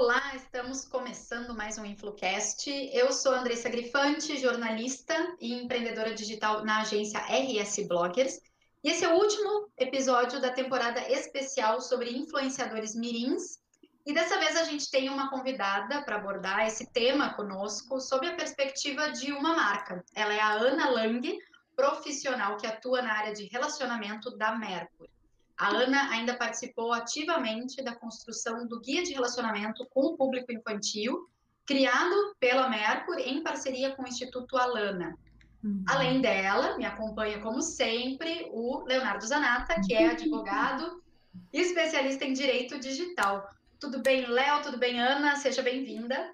Olá, estamos começando mais um InfluCast. Eu sou Andressa Grifante, jornalista e empreendedora digital na agência RS Bloggers. E esse é o último episódio da temporada especial sobre influenciadores mirins. E dessa vez a gente tem uma convidada para abordar esse tema conosco sob a perspectiva de uma marca. Ela é a Ana Lang, profissional que atua na área de relacionamento da Mercury. A Ana ainda participou ativamente da construção do guia de relacionamento com o público infantil, criado pela Mercury em parceria com o Instituto Alana. Uhum. Além dela, me acompanha, como sempre, o Leonardo Zanata, que é advogado e especialista em direito digital. Tudo bem, Léo? Tudo bem, Ana? Seja bem-vinda.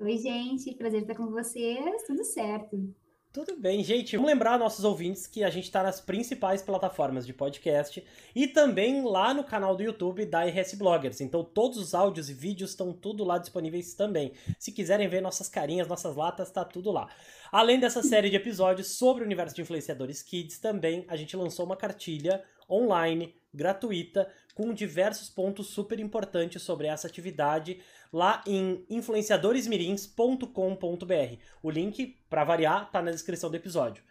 Oi, gente. Prazer estar com vocês. Tudo certo. Tudo bem, gente. Vamos lembrar nossos ouvintes que a gente está nas principais plataformas de podcast e também lá no canal do YouTube da RS Bloggers. Então todos os áudios e vídeos estão tudo lá disponíveis também. Se quiserem ver nossas carinhas, nossas latas, tá tudo lá. Além dessa série de episódios sobre o universo de influenciadores kids, também a gente lançou uma cartilha online gratuita com diversos pontos super importantes sobre essa atividade lá em influenciadoresmirins.com.br. O link, para variar, tá na descrição do episódio.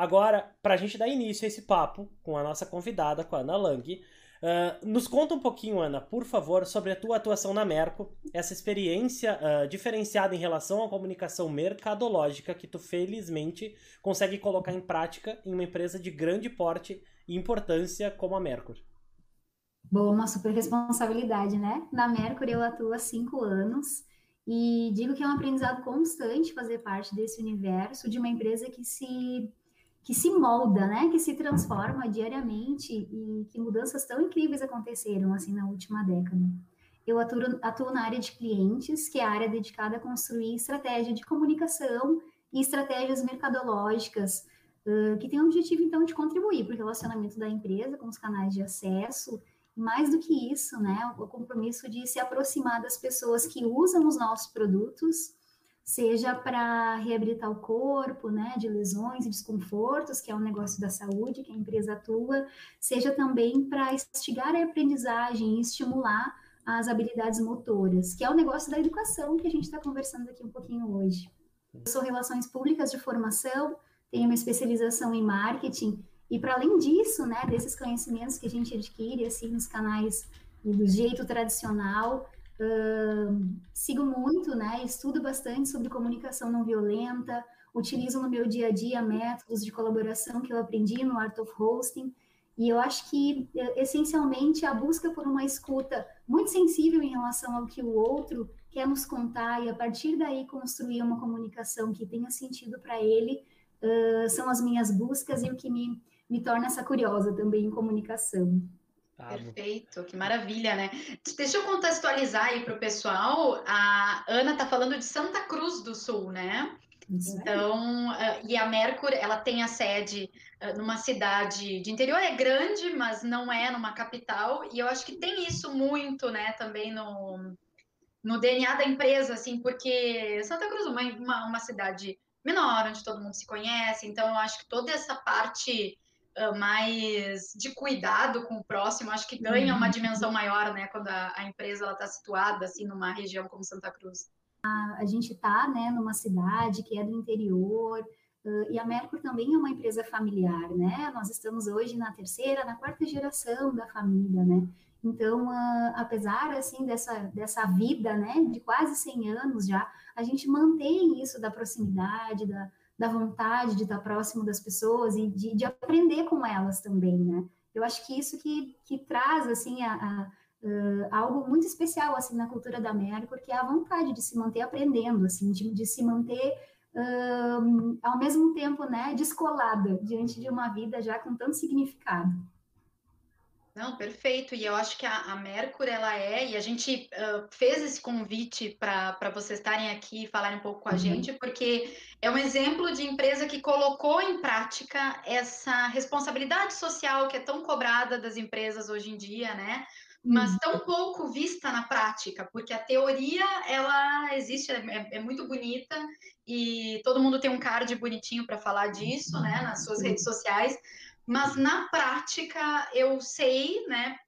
Agora, para a gente dar início a esse papo com a nossa convidada, com a Ana Lang, uh, nos conta um pouquinho, Ana, por favor, sobre a tua atuação na Merco, essa experiência uh, diferenciada em relação à comunicação mercadológica que tu felizmente consegue colocar em prática em uma empresa de grande porte e importância como a Mercury. Bom, uma super responsabilidade, né? Na Mercury eu atuo há cinco anos e digo que é um aprendizado constante fazer parte desse universo de uma empresa que se que se molda, né? Que se transforma diariamente e que mudanças tão incríveis aconteceram assim na última década. Eu atuo, atuo na área de clientes, que é a área dedicada a construir estratégia de comunicação e estratégias mercadológicas, uh, que tem o objetivo, então, de contribuir para o relacionamento da empresa com os canais de acesso mais do que isso, né, o compromisso de se aproximar das pessoas que usam os nossos produtos, seja para reabilitar o corpo, né, de lesões e desconfortos, que é um negócio da saúde que a empresa atua, seja também para instigar a aprendizagem e estimular as habilidades motoras, que é o negócio da educação que a gente está conversando aqui um pouquinho hoje. Eu sou Relações Públicas de formação, tenho uma especialização em marketing e para além disso, né, desses conhecimentos que a gente adquire assim nos canais do jeito tradicional, uh, sigo muito, né, estudo bastante sobre comunicação não violenta, utilizo no meu dia a dia métodos de colaboração que eu aprendi no Art of Hosting, e eu acho que, essencialmente, a busca por uma escuta muito sensível em relação ao que o outro quer nos contar e, a partir daí, construir uma comunicação que tenha sentido para ele, uh, são as minhas buscas e o que me me torna essa curiosa também em comunicação. Perfeito, que maravilha, né? Deixa eu contextualizar aí para o pessoal. A Ana está falando de Santa Cruz do Sul, né? Isso então, uh, e a Mercury, ela tem a sede uh, numa cidade de interior, é grande, mas não é numa capital, e eu acho que tem isso muito, né, também no, no DNA da empresa, assim, porque Santa Cruz é uma, uma, uma cidade menor, onde todo mundo se conhece, então eu acho que toda essa parte uh, mais de cuidado com o próximo, acho que ganha uma uhum. dimensão maior, né, quando a, a empresa está situada, assim, numa região como Santa Cruz. A, a gente está, né, numa cidade que é do interior, Uh, e a Mercury também é uma empresa familiar, né? Nós estamos hoje na terceira, na quarta geração da família, né? Então, uh, apesar, assim, dessa, dessa vida, né, de quase 100 anos já, a gente mantém isso da proximidade, da, da vontade de estar próximo das pessoas e de, de aprender com elas também, né? Eu acho que isso que, que traz, assim, a, a algo muito especial assim na cultura da Mercury, que é a vontade de se manter aprendendo, assim, de, de se manter ao mesmo tempo, né, descolada diante de uma vida já com tanto significado. Não, perfeito. E eu acho que a, a Mercury, ela é, e a gente uh, fez esse convite para vocês estarem aqui e falarem um pouco com a uhum. gente, porque é um exemplo de empresa que colocou em prática essa responsabilidade social que é tão cobrada das empresas hoje em dia, né? Mas uhum. tão pouco vista na prática, porque a teoria, ela existe, é, é muito bonita, e todo mundo tem um card bonitinho para falar disso, né, nas suas redes sociais, mas na prática eu sei, né,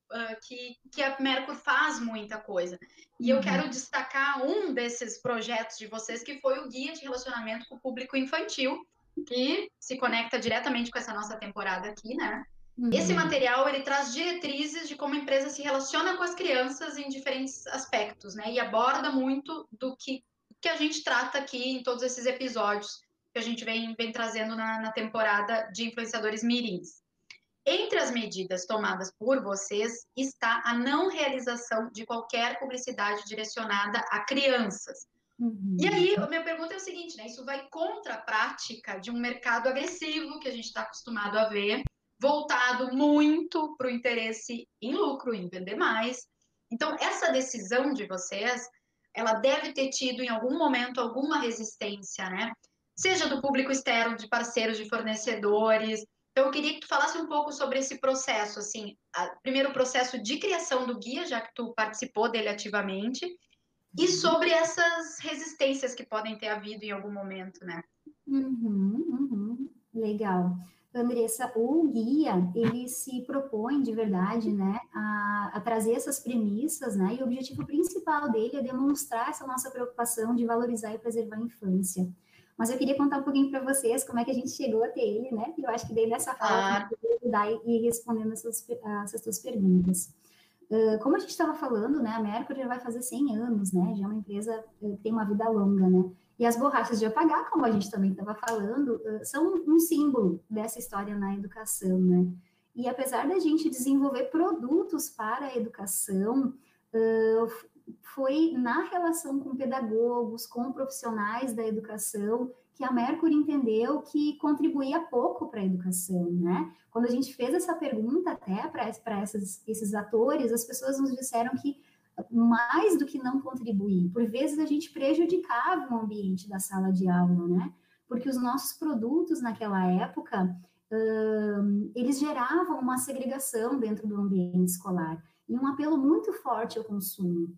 que, que a Mercur faz muita coisa. E eu uhum. quero destacar um desses projetos de vocês, que foi o Guia de Relacionamento com o Público Infantil, que se conecta diretamente com essa nossa temporada aqui, né? Uhum. Esse material ele traz diretrizes de como a empresa se relaciona com as crianças em diferentes aspectos, né? E aborda muito do que, que a gente trata aqui em todos esses episódios que a gente vem, vem trazendo na, na temporada de influenciadores mirins. Entre as medidas tomadas por vocês está a não realização de qualquer publicidade direcionada a crianças. Uhum. E aí, a minha pergunta é o seguinte, né? Isso vai contra a prática de um mercado agressivo que a gente está acostumado a ver, voltado muito para o interesse em lucro, em vender mais. Então, essa decisão de vocês, ela deve ter tido em algum momento alguma resistência, né? Seja do público externo, de parceiros, de fornecedores. Então, eu queria que tu falasse um pouco sobre esse processo, assim, a, primeiro o processo de criação do guia, já que tu participou dele ativamente, e sobre essas resistências que podem ter havido em algum momento, né? Uhum, uhum. Legal. Andressa, o guia, ele se propõe de verdade, né, a, a, trazer essas premissas, né, e o objetivo principal dele é demonstrar essa nossa preocupação de valorizar e preservar a infância. Mas eu queria contar um pouquinho para vocês como é que a gente chegou até ele, né, e eu acho que daí nessa fala ah. eu vou ajudar e ir respondendo essas, essas suas perguntas. Uh, como a gente estava falando, né, a Mercury já vai fazer 100 anos, né, já é uma empresa que tem uma vida longa, né, e as borrachas de apagar, como a gente também estava falando, são um símbolo dessa história na educação, né? E apesar da gente desenvolver produtos para a educação, foi na relação com pedagogos, com profissionais da educação, que a Mercury entendeu que contribuía pouco para a educação, né? Quando a gente fez essa pergunta até para esses atores, as pessoas nos disseram que mais do que não contribuir. Por vezes a gente prejudicava o ambiente da sala de aula, né? Porque os nossos produtos naquela época, uh, eles geravam uma segregação dentro do ambiente escolar e um apelo muito forte ao consumo.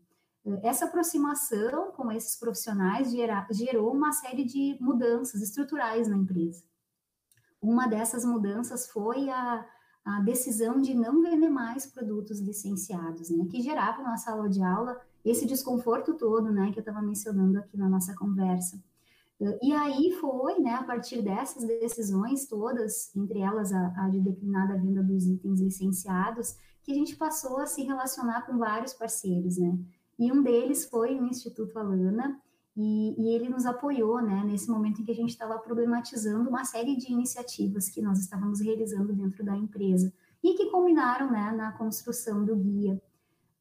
Essa aproximação com esses profissionais gera, gerou uma série de mudanças estruturais na empresa. Uma dessas mudanças foi a, a decisão de não vender mais produtos licenciados, né, que geravam na sala de aula esse desconforto todo, né, que eu estava mencionando aqui na nossa conversa. E aí foi, né, a partir dessas decisões todas, entre elas a, a de declinada venda dos itens licenciados, que a gente passou a se relacionar com vários parceiros, né, e um deles foi o Instituto Alana, e, e, ele nos apoiou, né, nesse momento em que a gente estava problematizando uma série de iniciativas que nós estávamos realizando dentro da empresa e que culminaram, né, na construção do guia.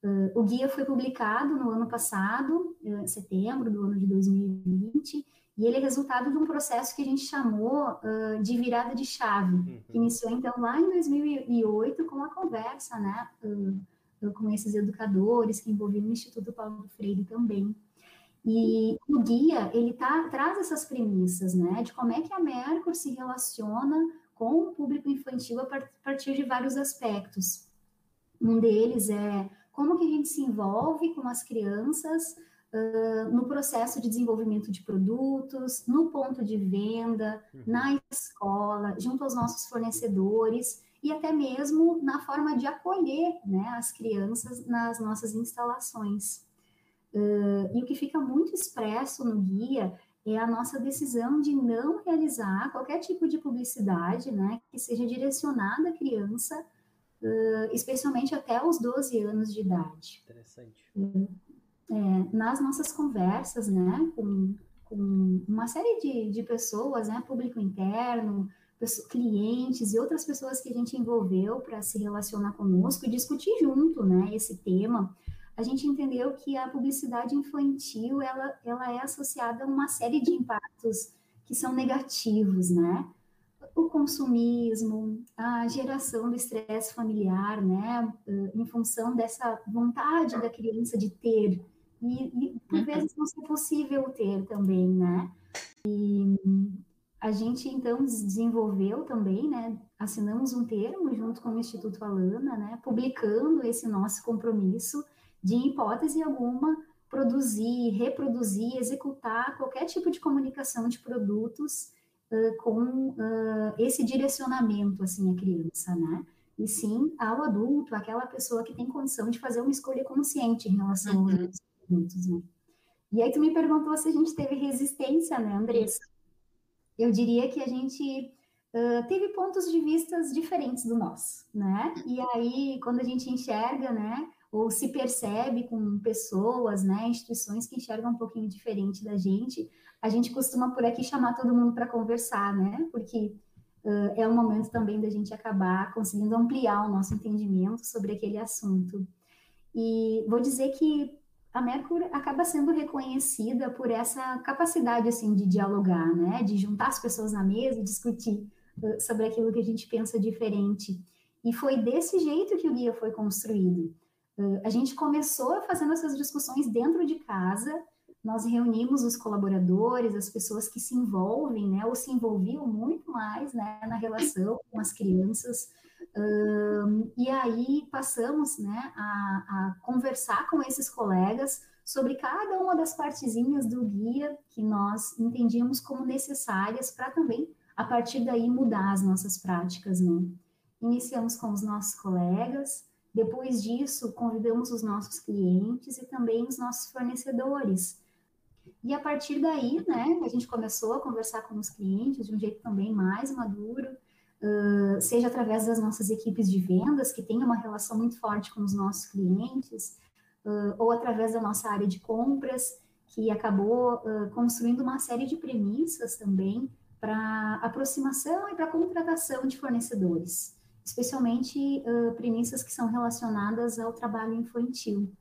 Uh, o guia foi publicado no ano passado, em setembro do ano de 2020, e ele é resultado de um processo que a gente chamou uh, de virada de chave, uhum. que iniciou então lá em 2008 com a conversa, né, uh, com esses educadores que envolviam o Instituto Paulo Freire também. E o guia, ele tá, traz essas premissas, né, de como é que a Mercur se relaciona com o público infantil a partir de vários aspectos. Um deles é como que a gente se envolve com as crianças uh, no processo de desenvolvimento de produtos, no ponto de venda, uhum. na escola, junto aos nossos fornecedores e até mesmo na forma de acolher né, as crianças nas nossas instalações. Uh, e o que fica muito expresso no guia é a nossa decisão de não realizar qualquer tipo de publicidade, né, que seja direcionada à criança, uh, especialmente até os 12 anos de idade. Interessante. Uh, é, nas nossas conversas, né, com, com uma série de, de pessoas, né, público interno, clientes e outras pessoas que a gente envolveu para se relacionar conosco e discutir junto, né, esse tema, a gente entendeu que a publicidade infantil ela, ela é associada a uma série de impactos que são negativos, né? O consumismo, a geração do estresse familiar, né? Em função dessa vontade da criança de ter, e, e por uhum. vezes não ser possível ter também, né? E a gente então desenvolveu também, né? Assinamos um termo junto com o Instituto Alana, né? Publicando esse nosso compromisso de hipótese alguma produzir, reproduzir, executar qualquer tipo de comunicação de produtos uh, com uh, esse direcionamento, assim, à criança, né? E sim ao adulto, aquela pessoa que tem condição de fazer uma escolha consciente em relação uhum. aos adultos, né? E aí tu me perguntou se a gente teve resistência, né, Andressa? Eu diria que a gente uh, teve pontos de vistas diferentes do nosso, né? E aí, quando a gente enxerga, né, ou se percebe com pessoas, né, instituições que enxergam um pouquinho diferente da gente, a gente costuma por aqui chamar todo mundo para conversar, né? Porque uh, é o momento também da gente acabar conseguindo ampliar o nosso entendimento sobre aquele assunto. E vou dizer que a Mercury acaba sendo reconhecida por essa capacidade assim de dialogar, né, de juntar as pessoas na mesa e discutir uh, sobre aquilo que a gente pensa diferente. E foi desse jeito que o guia foi construído. Uh, a gente começou fazendo essas discussões dentro de casa. Nós reunimos os colaboradores, as pessoas que se envolvem, né, ou se envolviam muito mais, né, na relação com as crianças e aí passamos né, a, a, conversar com esses colegas sobre cada uma das partezinhas do guia que nós entendíamos como necessárias para também, a partir daí, mudar as nossas práticas. Né? Iniciamos com os nossos colegas, depois disso, convidamos os nossos clientes e também os nossos fornecedores. E a partir daí, né, a gente começou a conversar com os clientes de um jeito também mais maduro, seja através das nossas equipes de vendas, que têm uma relação muito forte com os nossos clientes, uh, ou através da nossa área de compras, que acabou uh, construindo uma série de premissas também para aproximação e para contratação de fornecedores, especialmente premissas que são relacionadas ao trabalho infantil.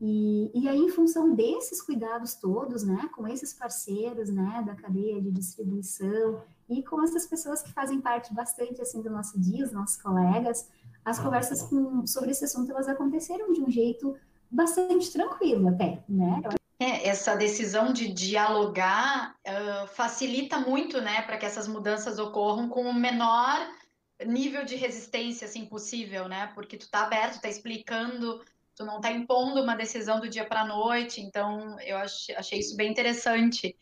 E, e aí, em função desses cuidados todos, né, com esses parceiros, né, da cadeia de distribuição e com essas pessoas que fazem parte bastante, assim, do nosso dia, os nossos colegas, as conversas com, sobre esse assunto, elas aconteceram de um jeito bastante tranquilo até, né? É, essa decisão de dialogar uh, facilita muito, né, para que essas mudanças ocorram com o menor nível de resistência, assim, possível, né? Porque tu tá aberto, tá explicando tu não está impondo uma decisão do dia para a noite, então eu achei isso bem interessante.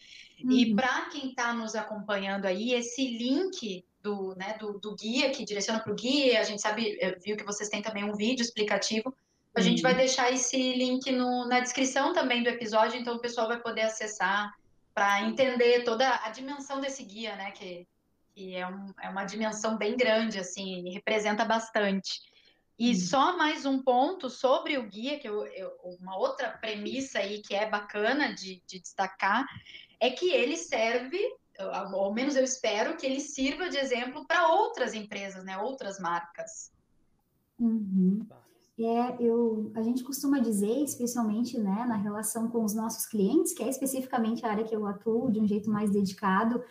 Uhum. E para quem está nos acompanhando aí, esse link do, né, do, do guia, que direciona para o guia, a gente sabe, viu que vocês têm também um vídeo explicativo, a uhum. gente vai deixar esse link no, na descrição também do episódio, então o pessoal vai poder acessar para entender toda a dimensão desse guia, né, que, que é, um, é uma dimensão bem grande, assim, representa bastante. E hum. só mais um ponto sobre o guia, que eu, eu, uma outra premissa aí que é bacana de, de destacar, é que ele serve, ao menos eu espero, que ele sirva de exemplo para outras empresas, né, outras marcas. Uhum. É, eu, a gente costuma dizer, especialmente né, na relação com os nossos clientes, que é especificamente a área que eu atuo de um jeito mais dedicado,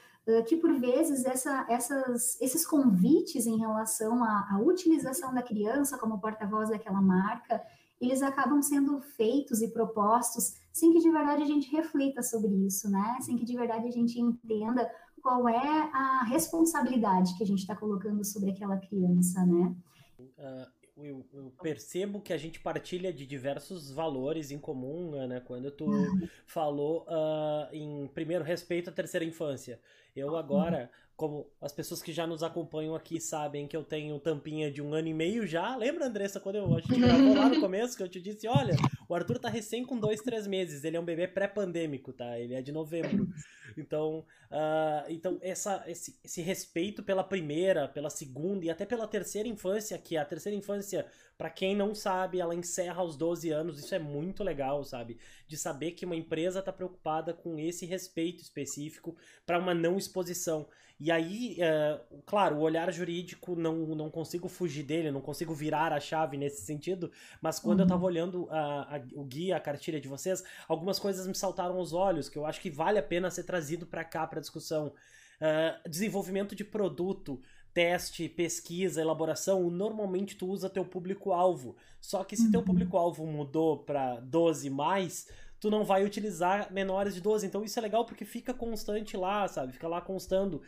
que por vezes essa, essas, esses convites em relação à, à utilização da criança como porta-voz daquela marca, eles acabam sendo feitos e propostos sem que de verdade a gente reflita sobre isso, né? Sem que de verdade a gente entenda qual é a responsabilidade que a gente está colocando sobre aquela criança, né? Uh, eu, eu, percebo que a gente partilha de diversos valores em comum, né? Quando tu uhum. falou uh, em primeiro respeito à terceira infância. Eu agora, como as pessoas que já nos acompanham aqui sabem que eu tenho tampinha de um ano e meio já. Lembra, Andressa, quando eu, a gente gravou lá no começo que eu te disse, olha, o Arthur tá recém com dois, três meses. Ele é um bebê pré-pandêmico, tá? Ele é de novembro. Então, uh, então essa, esse, esse respeito pela primeira, pela segunda e até pela terceira infância, que a terceira infância, para quem não sabe, ela encerra aos 12 anos. Isso é muito legal, sabe? De saber que uma empresa tá preocupada com esse respeito específico para uma não exposição. E aí, uh, claro, o olhar jurídico não, não consigo fugir dele, não consigo virar a chave nesse sentido, mas quando uhum. eu tava olhando a, a, o guia, a cartilha de vocês, algumas coisas me saltaram aos olhos, que eu acho que vale a pena ser trazido para cá, para discussão. Uh, desenvolvimento de produto, teste, pesquisa, elaboração, normalmente tu usa teu público-alvo. Só que se uhum. teu público-alvo mudou para 12 mais, tu não vai utilizar menores de 12. Então isso é legal porque fica constante lá, sabe? Fica lá constando.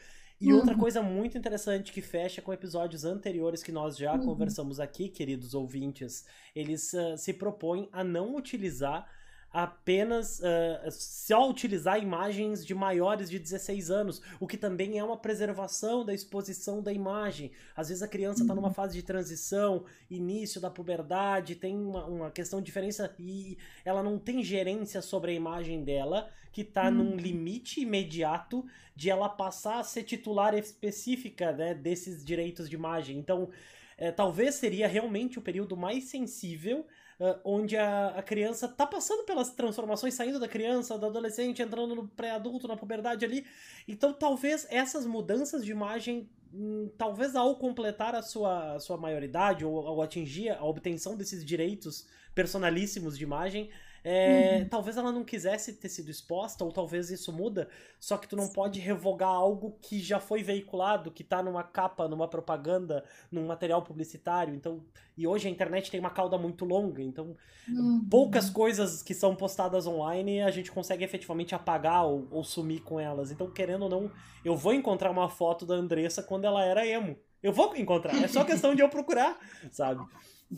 E uhum. outra coisa muito interessante que fecha com episódios anteriores que nós já uhum. conversamos aqui, queridos ouvintes, eles uh, se propõem a não utilizar apenas uh, só utilizar imagens de maiores de 16 anos, o que também é uma preservação da exposição da imagem. Às vezes a criança está numa uhum. fase de transição, início da puberdade, tem uma, uma, questão de diferença e ela não tem gerência sobre a imagem dela, que está num uhum. limite imediato de ela passar a ser titular específica né, desses direitos de imagem. Então, é, talvez seria realmente o período mais sensível uh, onde a, a criança tá passando pelas transformações, saindo da criança, do adolescente, entrando no pré-adulto, na puberdade ali. Então talvez essas mudanças de imagem hum, talvez ao completar a sua, sua maioridade ou ao atingir a obtenção desses direitos personalíssimos de imagem, é, uhum. Talvez ela não quisesse ter sido exposta, ou talvez isso muda, só que tu não pode revogar algo que já foi veiculado, que tá numa capa, numa propaganda, num material publicitário. Então, e hoje a internet tem uma cauda muito longa, então uhum. poucas coisas que são postadas online a gente consegue efetivamente apagar ou, ou sumir com elas. Então, querendo ou não, eu vou encontrar uma foto da Andressa quando ela era emo. Eu vou encontrar, é só questão de eu procurar, sabe?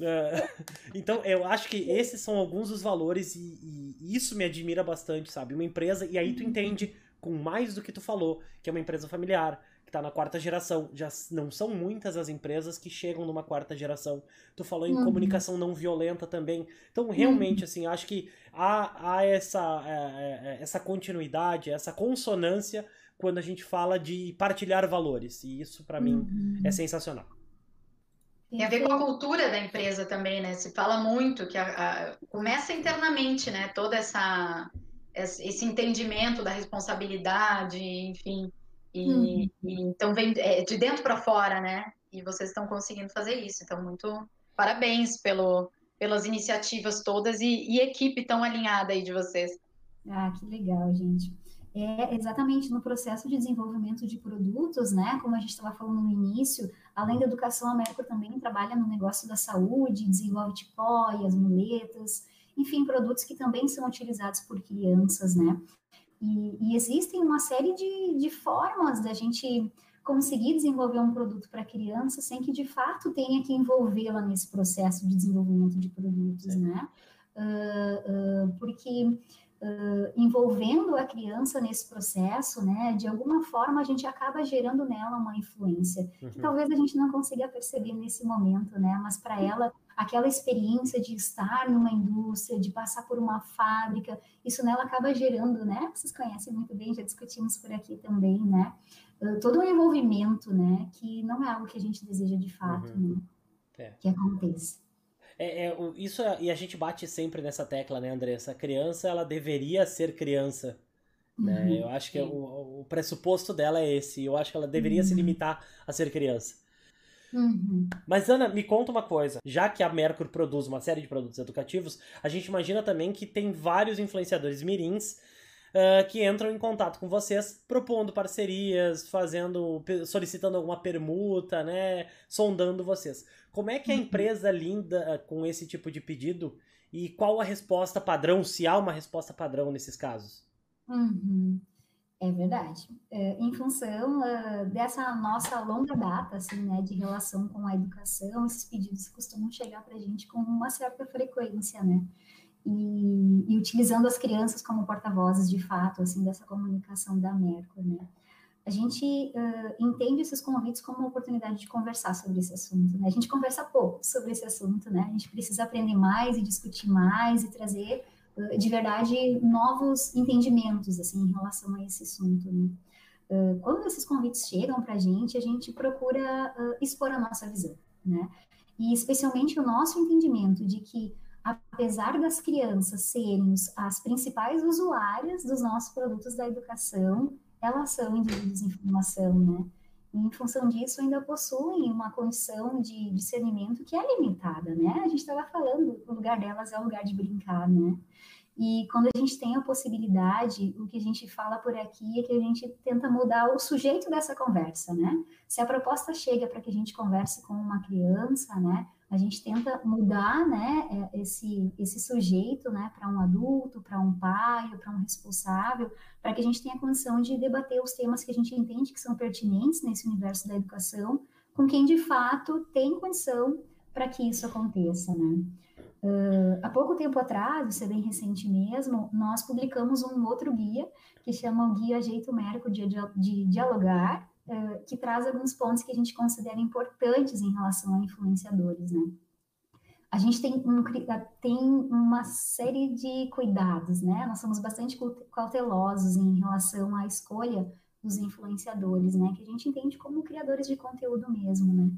É, então, eu acho que esses são alguns dos valores e, e, isso me admira bastante, sabe? Uma empresa, e aí tu uhum. entende com mais do que tu falou, que é uma empresa familiar, que tá na quarta geração. Já não são muitas as empresas que chegam numa quarta geração. Tu falou em uhum. comunicação não violenta também. Então, realmente, uhum. assim, acho que há, há essa, é, é, é, essa continuidade, essa consonância quando a gente fala de partilhar valores. E isso, para mim, uhum. é sensacional. Tem a ver com a cultura da empresa também, né? Se fala muito que a, a, começa internamente, né? Toda essa esse entendimento da responsabilidade, enfim. E, uhum. e então vem é, de dentro para fora, né? E vocês estão conseguindo fazer isso. Então muito parabéns pelo pelas iniciativas todas e, e equipe tão alinhada aí de vocês. Ah, que legal, gente é exatamente no processo de desenvolvimento de produtos, né? Como a gente estava falando no início, além da educação, a Mercur também trabalha no negócio da saúde, desenvolve tipó e as muletas, enfim, produtos que também são utilizados por crianças, né? E, e existem uma série de, de formas da gente conseguir desenvolver um produto para criança sem que de fato tenha que envolvê-la nesse processo de desenvolvimento de produtos, né? Uh, uh, porque uh, envolvendo a criança nesse processo, né, de alguma forma a gente acaba gerando nela uma influência, uhum. que talvez a gente não consiga perceber nesse momento, né, mas para ela aquela experiência de estar numa indústria, de passar por uma fábrica, isso nela acaba gerando, né, vocês conhecem muito bem, já discutimos por aqui também, né, uh, todo um envolvimento, né, que não é algo que a gente deseja de fato, uhum. né, é. que aconteça. É, é, isso é, e a gente bate sempre nessa tecla, né, Andressa? A criança, ela deveria ser criança. Né? Uhum, eu acho que o, o, pressuposto dela é esse. Eu acho que ela deveria uhum. se limitar a ser criança. Uhum. Mas, Ana, me conta uma coisa. Já que a Mercury produz uma série de produtos educativos, a gente imagina também que tem vários influenciadores mirins uh, que entram em contato com vocês, propondo parcerias, fazendo, solicitando alguma permuta, né, sondando vocês. Como é que a uhum. empresa lida com esse tipo de pedido e qual a resposta padrão, se há uma resposta padrão nesses casos? Uhum. É verdade. É, em função uh, dessa nossa longa data, assim, né, de relação com a educação, esses pedidos costumam chegar para a gente com uma certa frequência, né? E, e utilizando as crianças como porta-vozes de fato, assim, dessa comunicação da Mercur, né? A gente uh, entende esses convites como uma oportunidade de conversar sobre esse assunto, né? A gente conversa pouco sobre esse assunto, né? A gente precisa aprender mais e discutir mais e trazer, uh, de verdade, novos entendimentos, assim, em relação a esse assunto, né? Quando esses convites chegam para a gente, a gente procura expor a nossa visão, né? E especialmente o nosso entendimento de que apesar das crianças serem as principais usuárias dos nossos produtos da educação, elas são indivíduos em formação, né? E, em função disso, ainda possuem uma condição de discernimento que é limitada, né? A gente estava falando, o lugar delas é o lugar de brincar, né? E quando a gente tem a possibilidade, o que a gente fala por aqui é que a gente tenta mudar o sujeito dessa conversa, né? Se a proposta chega para que a gente converse com uma criança, né? A gente tenta mudar né, é, esse, esse sujeito né, para um adulto, para um pai, para um responsável, para que a gente tenha condição de debater os temas que a gente entende que são pertinentes nesse universo da educação, com quem de fato tem condição para que isso aconteça, né? Uh, há pouco tempo atrás, isso é bem recente mesmo, nós publicamos um outro guia que chama o Guia Jeito Mérico de, de Dialogar, uh, que traz alguns pontos que a gente considera importantes em relação a influenciadores, né? A gente tem, um, tem uma série de cuidados, né? Nós somos bastante cautelosos em relação à escolha dos influenciadores, né? Que a gente entende como criadores de conteúdo mesmo, né?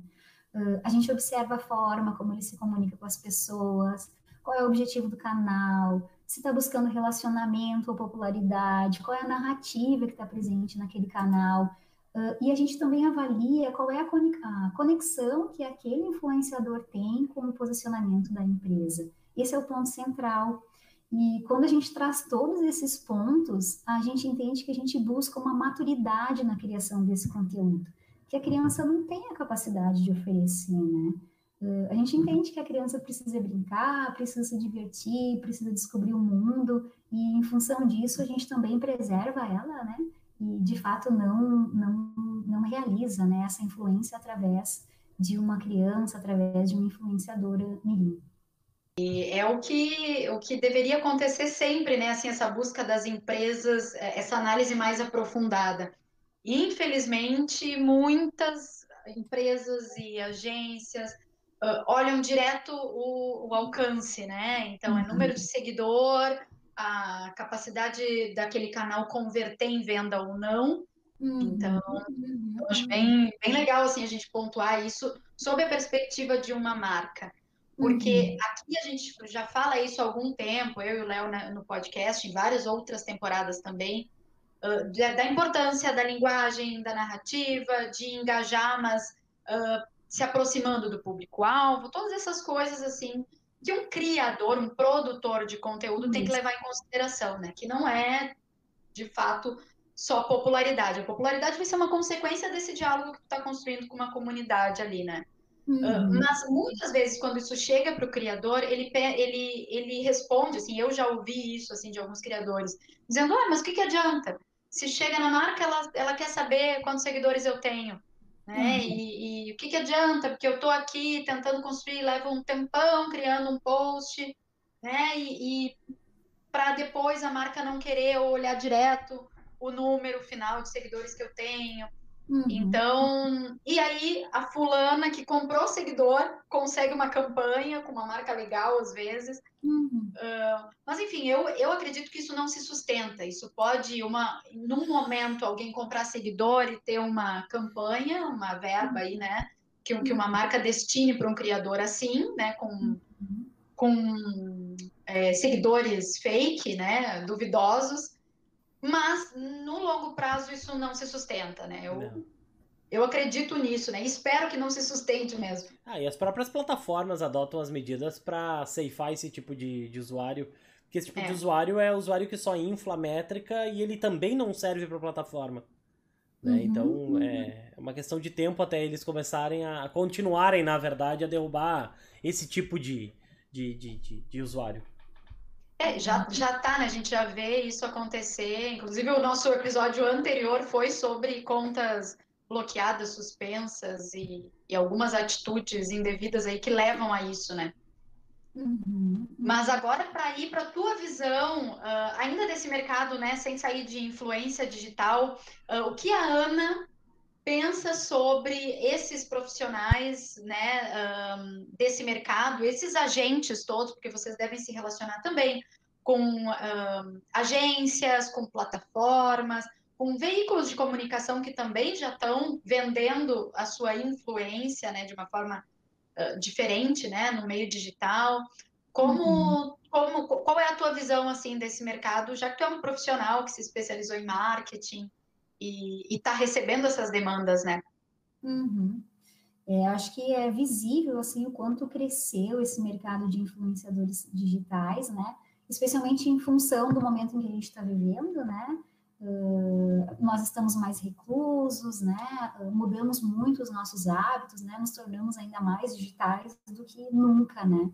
Uh, a gente observa a forma como ele se comunica com as pessoas, qual é o objetivo do canal, se está buscando relacionamento ou popularidade, qual é a narrativa que está presente naquele canal. Uh, e a gente também avalia qual é a conexão que aquele influenciador tem com o posicionamento da empresa. Esse é o ponto central. E quando a gente traz todos esses pontos, a gente entende que a gente busca uma maturidade na criação desse conteúdo que a criança não tem a capacidade de oferecer, né? Uh, a gente entende que a criança precisa brincar, precisa se divertir, precisa descobrir o mundo, e em função disso a gente também preserva ela, né? E de fato não, não, não realiza né, essa influência através de uma criança, através de uma influenciadora mirim. E é o que, o que deveria acontecer sempre, né? Assim, essa busca das empresas, é, essa análise mais aprofundada. Infelizmente, muitas empresas e agências uh, olham direto o, o, alcance, né? Então, é número de uhum. seguidor, a capacidade daquele canal converter em venda ou não. Uhum. Então, eu acho bem, bem legal assim, a gente pontuar isso sob a perspectiva de uma marca. Porque uhum. aqui a gente já fala isso há algum tempo, eu e o Léo né, no podcast, em várias outras temporadas também, uh, da importância da linguagem, da narrativa, de engajar, mas uh, se aproximando do público-alvo, todas essas coisas assim que um criador, um produtor de conteúdo Isso. tem que levar em consideração, né? Que não é, de fato, só popularidade. A popularidade vai ser uma consequência desse diálogo que tu está construindo com uma comunidade ali, né? Uhum. mas muitas vezes, quando isso chega para o criador, ele, ele, ele responde, assim, eu já ouvi isso, assim, de alguns criadores, dizendo, ah, mas o que, que adianta? se chega na marca, ela, ela quer saber quantos seguidores eu tenho. Né? Uhum. E, e, o que, que adianta? Porque eu estou aqui tentando construir, leva um tempão criando um post, né? E, e para depois a marca não querer olhar direto o número final de seguidores que eu tenho. Uhum. Então, e aí a fulana que comprou seguidor consegue uma campanha com uma marca legal às vezes. Uhum. Uh, mas enfim, eu, eu acredito que isso não se sustenta. Isso pode, uma, num momento, alguém comprar seguidor e ter uma campanha, uma verba aí, né? Que, que uma marca destine para um criador assim, né? Com, uhum. com é, seguidores fake, né? Duvidosos mas no longo prazo isso não se sustenta, né? Eu, eu acredito nisso, né? Espero que não se sustente mesmo. Ah, e as próprias plataformas adotam as medidas para ceifar esse tipo de, de usuário. Porque esse tipo é. de usuário é usuário que só infla a métrica e ele também não serve para a plataforma. Né? Uhum, então é uma questão de tempo até eles começarem a continuarem, na verdade, a derrubar esse tipo de, de, de, de, de usuário. É, já, já tá, né? A gente já vê isso acontecer. Inclusive, o nosso episódio anterior foi sobre contas bloqueadas, suspensas e, e algumas atitudes indevidas aí que levam a isso, né? Uhum. Mas agora, para ir para a tua visão, uh, ainda desse mercado, né, sem sair de influência digital, uh, o que a Ana pensa sobre esses profissionais né, um, desse mercado, esses agentes todos, porque vocês devem se relacionar também com um, agências, com plataformas, com veículos de comunicação que também já estão vendendo a sua influência né, de uma forma uh, diferente né, no meio digital. Como, uhum. como, qual é a tua visão assim desse mercado, já que tu é um profissional que se especializou em marketing? E está recebendo essas demandas, né? Uhum. É, acho que é visível assim o quanto cresceu esse mercado de influenciadores digitais, né? Especialmente em função do momento em que a gente está vivendo, né? Uh, nós estamos mais reclusos, né? Uh, mudamos muito os nossos hábitos, né? Nos tornamos ainda mais digitais do que nunca, né?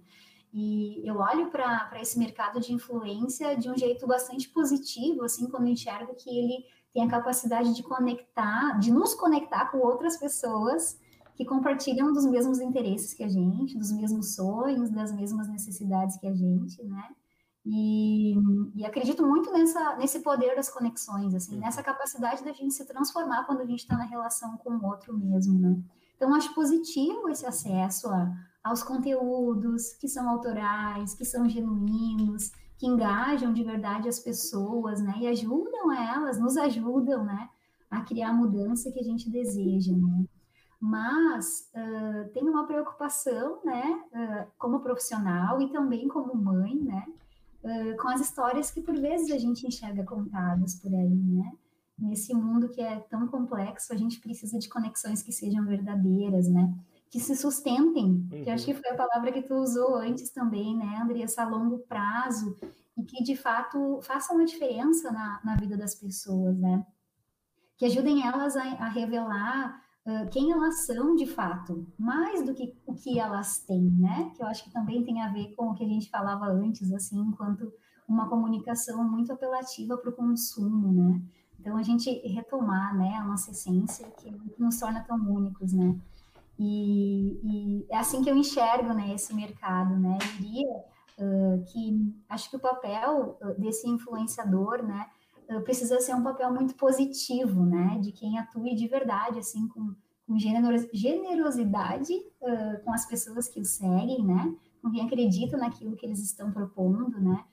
E eu olho para esse mercado de influência de um jeito bastante positivo, assim, quando enxergo que ele tem a capacidade de conectar, de nos conectar com outras pessoas que compartilham dos mesmos interesses que a gente, dos mesmos sonhos, das mesmas necessidades que a gente, né? E, e acredito muito nessa, nesse poder das conexões, assim, nessa capacidade da gente se transformar quando a gente está na relação com o outro mesmo, né? Então, acho positivo esse acesso a, aos conteúdos que são autorais, que são genuínos, que engajam de verdade as pessoas, né? E ajudam elas, nos ajudam, né? A criar a mudança que a gente deseja, né? Mas uh, tem uma preocupação, né? Uh, como profissional e também como mãe, né? Uh, com as histórias que por vezes a gente enxerga contadas por aí, né? Nesse mundo que é tão complexo, a gente precisa de conexões que sejam verdadeiras, né? Que se sustentem, uhum. que acho que foi a palavra que tu usou antes também, né, Andressa, a longo prazo, e que de fato façam uma diferença na, na vida das pessoas, né? Que ajudem elas a, a revelar uh, quem elas são de fato, mais do que o que elas têm, né? Que eu acho que também tem a ver com o que a gente falava antes, assim, enquanto uma comunicação muito apelativa para o consumo, né? Então, a gente retomar né, a nossa essência, que nos torna tão únicos, né? E, e é assim que eu enxergo né, esse mercado, né? Eu diria uh, que acho que o papel desse influenciador, né? Precisa ser um papel muito positivo, né? De quem atue de verdade, assim, com, com generosidade uh, com as pessoas que o seguem, né? Com quem acredita naquilo que eles estão propondo, né?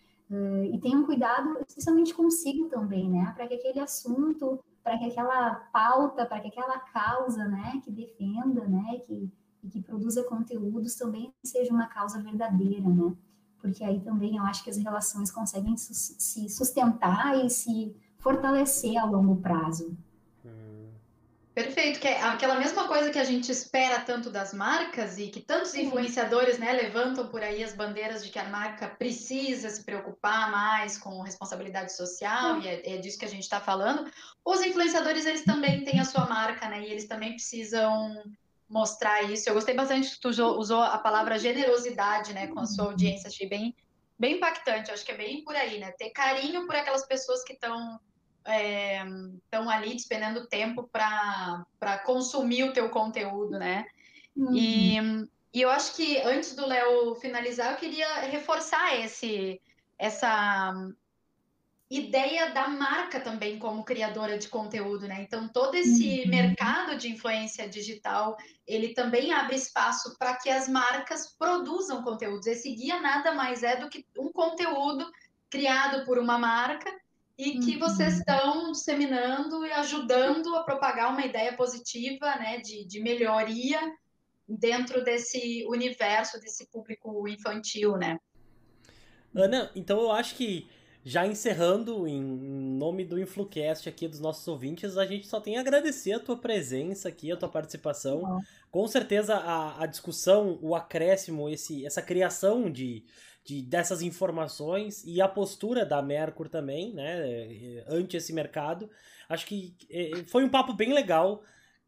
E tenham cuidado, especialmente consigo também, né? Para que aquele assunto, para que aquela pauta, para que aquela causa, né, que defenda, né, que, que produza conteúdos também seja uma causa verdadeira, né? Porque aí também eu acho que as relações conseguem se sustentar e se fortalecer a longo prazo. Perfeito, que é aquela mesma coisa que a gente espera tanto das marcas e que tantos influenciadores né, levantam por aí as bandeiras de que a marca precisa se preocupar mais com responsabilidade social, e é, é disso que a gente está falando. Os influenciadores, eles também têm a sua marca, né? E eles também precisam mostrar isso. Eu gostei bastante que tu usou a palavra generosidade, né, com a sua audiência, achei bem, bem impactante. Acho que é bem por aí, né? Ter carinho por aquelas pessoas que estão estão é, ali despendendo tempo para consumir o teu conteúdo, né? Uhum. E, e eu acho que antes do Léo finalizar, eu queria reforçar esse, essa ideia da marca também como criadora de conteúdo, né? Então todo esse uhum. mercado de influência digital, ele também abre espaço para que as marcas produzam conteúdos. Esse guia nada mais é do que um conteúdo criado por uma marca e que vocês uhum. estão disseminando e ajudando a propagar uma ideia positiva, né, de, de melhoria dentro desse universo, desse público infantil, né? Ana, então eu acho que já encerrando em nome do Influcast aqui dos nossos ouvintes, a gente só tem a agradecer a tua presença aqui, a tua participação. Com certeza a, a discussão, o acréscimo, esse, essa criação de, de, dessas informações e a postura da Mercur também, né, ante esse mercado. Acho que é, foi um papo bem legal.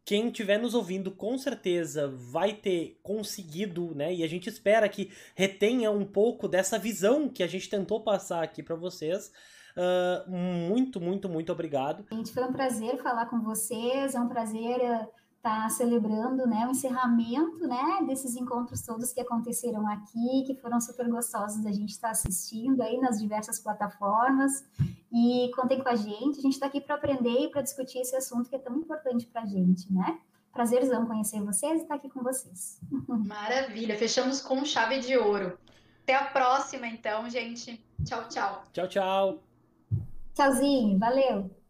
Quem estiver nos ouvindo, com certeza vai ter conseguido, né? E a gente espera que retenha um pouco dessa visão que a gente tentou passar aqui para vocês. Uh, muito, muito, muito obrigado. Gente, foi um prazer falar com vocês, é um prazer uh, está celebrando né, o encerramento né, desses encontros todos que aconteceram aqui, que foram super gostosos da gente estar tá assistindo aí nas diversas plataformas. E contem com a gente, a gente está aqui para aprender e para discutir esse assunto que é tão importante para a gente, né? Prazerzão conhecer vocês e estar tá aqui com vocês. Maravilha, fechamos com chave de ouro. Até a próxima, então, gente. Tchau, tchau. Tchau, tchau. Tchauzinho, valeu.